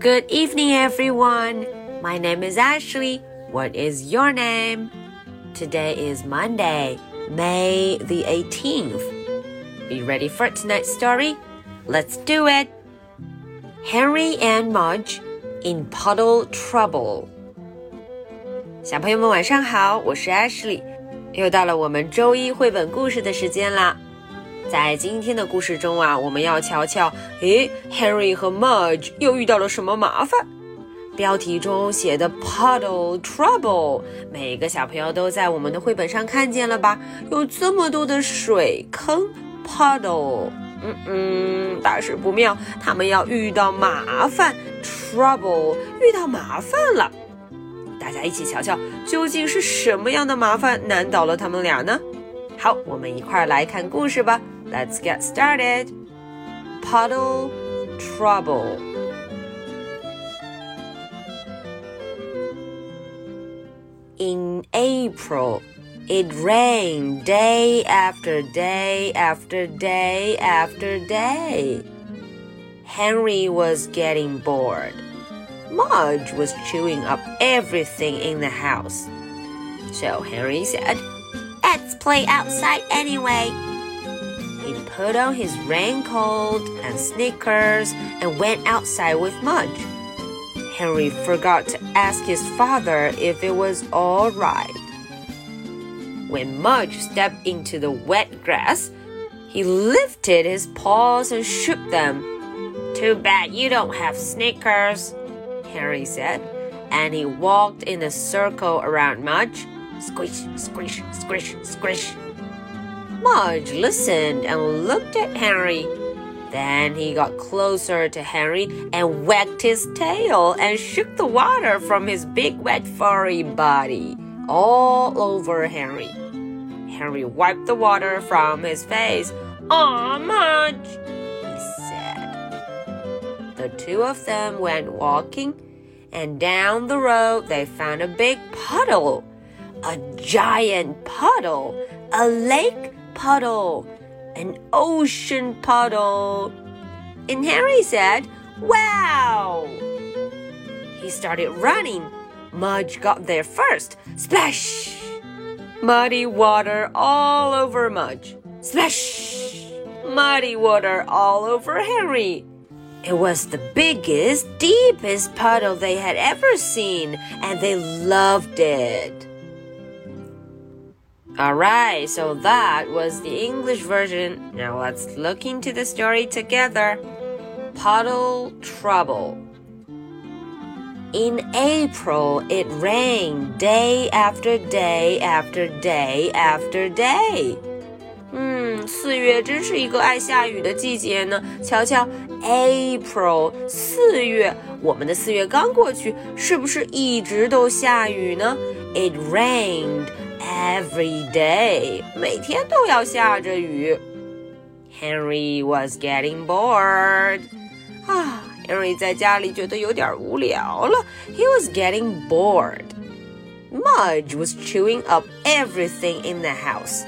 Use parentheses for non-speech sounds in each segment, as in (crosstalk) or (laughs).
Good evening, everyone. My name is Ashley. What is your name? Today is Monday, May the 18th. Are you ready for tonight's story? Let's do it. Henry and Mudge in puddle trouble. 小朋友们晚上好，我是 Ashley，又到了我们周一绘本故事的时间啦。 在今天的故事中啊，我们要瞧瞧，诶，Harry 和 Mudge 又遇到了什么麻烦？标题中写的 puddle trouble，每个小朋友都在我们的绘本上看见了吧？有这么多的水坑 puddle，嗯嗯，大事不妙，他们要遇到麻烦 trouble，遇到麻烦了。大家一起瞧瞧，究竟是什么样的麻烦难倒了他们俩呢？好，我们一块儿来看故事吧。Let's get started. Puddle trouble. In April, it rained day after day after day after day. Henry was getting bored. Mudge was chewing up everything in the house. So Henry said, Let's play outside anyway. Put on his raincoat and sneakers and went outside with Mudge. Henry forgot to ask his father if it was all right. When Mudge stepped into the wet grass, he lifted his paws and shook them. Too bad you don't have sneakers, Henry said, and he walked in a circle around Mudge. Squish, squish, squish, squish. Mudge listened and looked at Henry. Then he got closer to Henry and wagged his tail and shook the water from his big wet furry body all over Henry. Henry wiped the water from his face. Aw, Mudge, he said. The two of them went walking, and down the road they found a big puddle. A giant puddle, a lake puddle, an ocean puddle. And Henry said, Wow! He started running. Mudge got there first. Splash! Muddy water all over Mudge. Splash! Muddy water all over Henry. It was the biggest, deepest puddle they had ever seen, and they loved it. Alright, so that was the English version. Now let's look into the story together. Puddle Trouble. In April, it rained day after day after day after day. 嗯，四月真是一个爱下雨的季节呢。瞧瞧，April，四月，我们的四月刚过去，是不是一直都下雨呢？It rained every day，每天都要下着雨。Henry was getting bored. 啊，Henry 在家里觉得有点无聊了。He was getting bored. Mudge was chewing up everything in the house.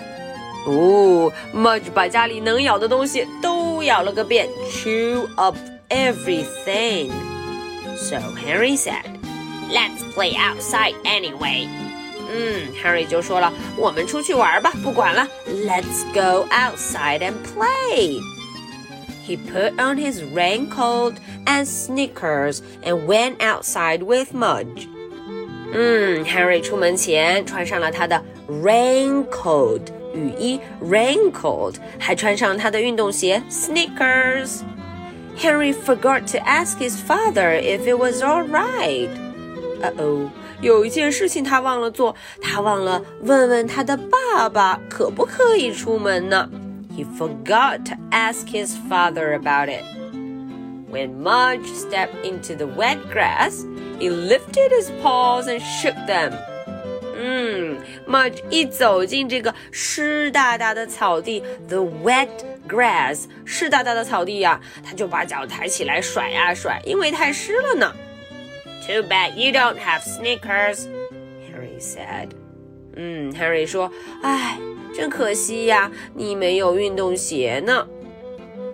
哦，Mudge 把家里能咬的东西都咬了个遍，chew up everything. So Henry said, "Let's play outside anyway." 嗯，Harry 就说了，我们出去玩吧，不管了，Let's go outside and play. He put on his raincoat and sneakers and went outside with Mudge. 嗯，Harry 出门前穿上了他的 raincoat 雨衣 raincoat，还穿上他的运动鞋 sneakers。Henry forgot to ask his father if it was all right. Uh oh. 有一件事情他忘了做，他忘了问问他的爸爸可不可以出门呢？He forgot to ask his father about it. When Mudge stepped into the wet grass, he lifted his paws and shook them. 嗯，Mudge 一走进这个湿哒哒的草地，the wet grass，湿哒哒的草地呀、他就把脚抬起来甩呀甩，因为太湿了呢。Too bad you don't have sneakers, Harry said. 嗯，Harry 说：“哎，真可惜呀，你没有运动鞋呢。”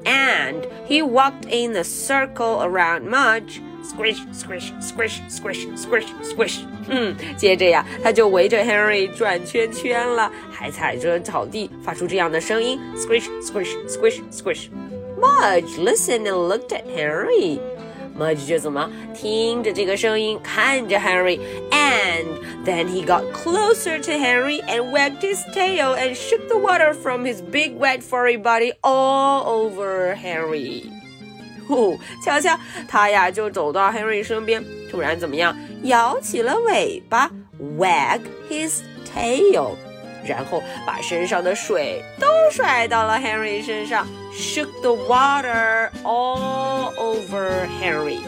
And he walked in a circle around Mudge, squish squish squish squish squish squish。嗯，接着呀，他就围着 Henry 转圈圈了，还踩着草地，发出这样的声音：squish squish squish squish。Mudge listened and looked at Henry. Mudge 就怎么听着这个声音，看着 Henry，and then he got closer to Henry and wagged his tail and shook the water from his big wet furry body all over Henry。哦，瞧瞧，他呀就走到 (laughs) Henry 身边，突然怎么样，摇起了尾巴，wag his tail。 然后把身上的水都甩到了 Henry 身上，shook the water all over Henry.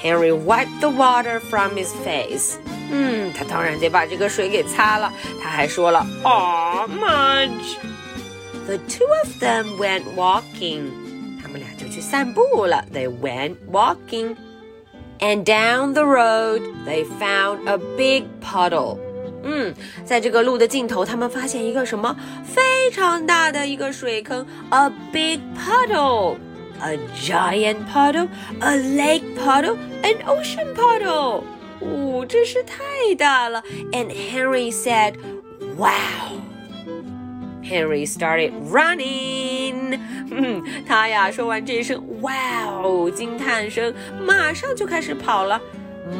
Henry wiped the water from his face. 嗯，他当然得把这个水给擦了。他还说了，Aw, Mudge. The two of them went walking. 他们俩就去散步了。They went walking. And down the road, they found a big puddle. 嗯，在这个路的尽头，他们发现一个什么非常大的一个水坑，a big puddle。A giant puddle, a lake puddle, an ocean puddle. 哦，真是太大了。And Henry said, "Wow." Henry started running. 嗯，他呀说完这一声 “wow” 惊叹声，马上就开始跑了。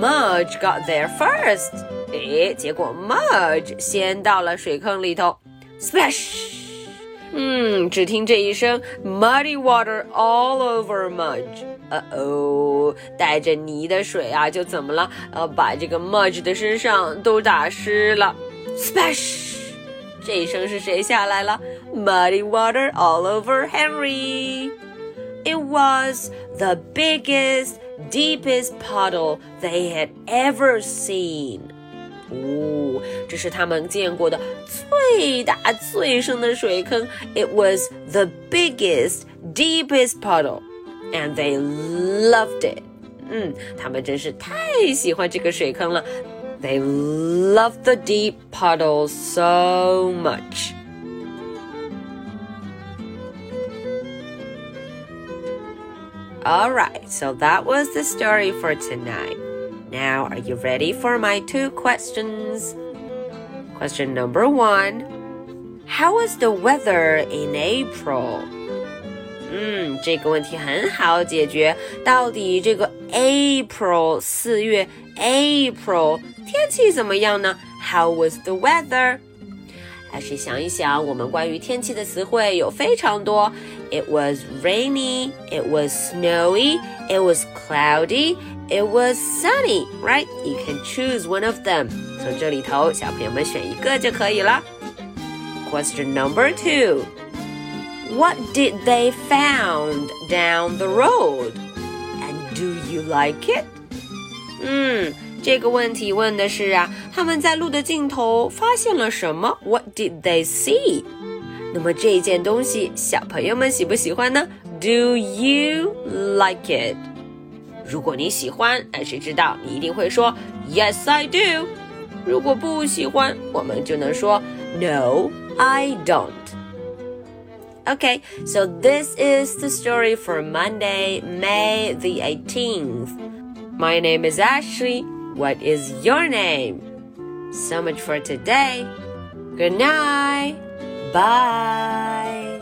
Mudge got there first. 诶，结果 Mudge 先到了水坑里头，splash！嗯，只听这一声，muddy water all over Mudge。呃哦，带着泥的水啊，就怎么了？呃，把这个 Mudge 的身上都打湿了，splash！这一声是谁下来了？Muddy water all over Henry。It was the biggest, deepest puddle they had ever seen. 哦，这是他们见过的最大最深的水坑。It was the biggest, deepest puddle, and they loved it. 嗯，他们真是太喜欢这个水坑了。They loved the deep puddle so much. Alright, so that was the story for tonight. Now, are you ready for my two questions? Question number one How was the weather in April? 嗯，这个问题很好解决。到底这个 April 四月 April 天气怎么样呢？How was the weather? 还是想一想，我们关于天气的词汇有非常多。It was rainy, it was snowy, it was cloudy, it was sunny, right? You can choose one of them. 从这里头，小朋友们选一个就可以了。Question number two. What did they found down the road? And do you like it? 嗯。 这个问题问的是啊，他们在路的尽头发现了什么？What did they see？那么这件东西，小朋友们喜不喜欢呢？Do you like it？如果你喜欢，那谁知道你一定会说 Yes, I do。如果不喜欢，我们就能说 No, I don't。Okay, so this is the story for Monday, May the 18th. My name is Ashley. What is your name? So much for today. Good night. Bye.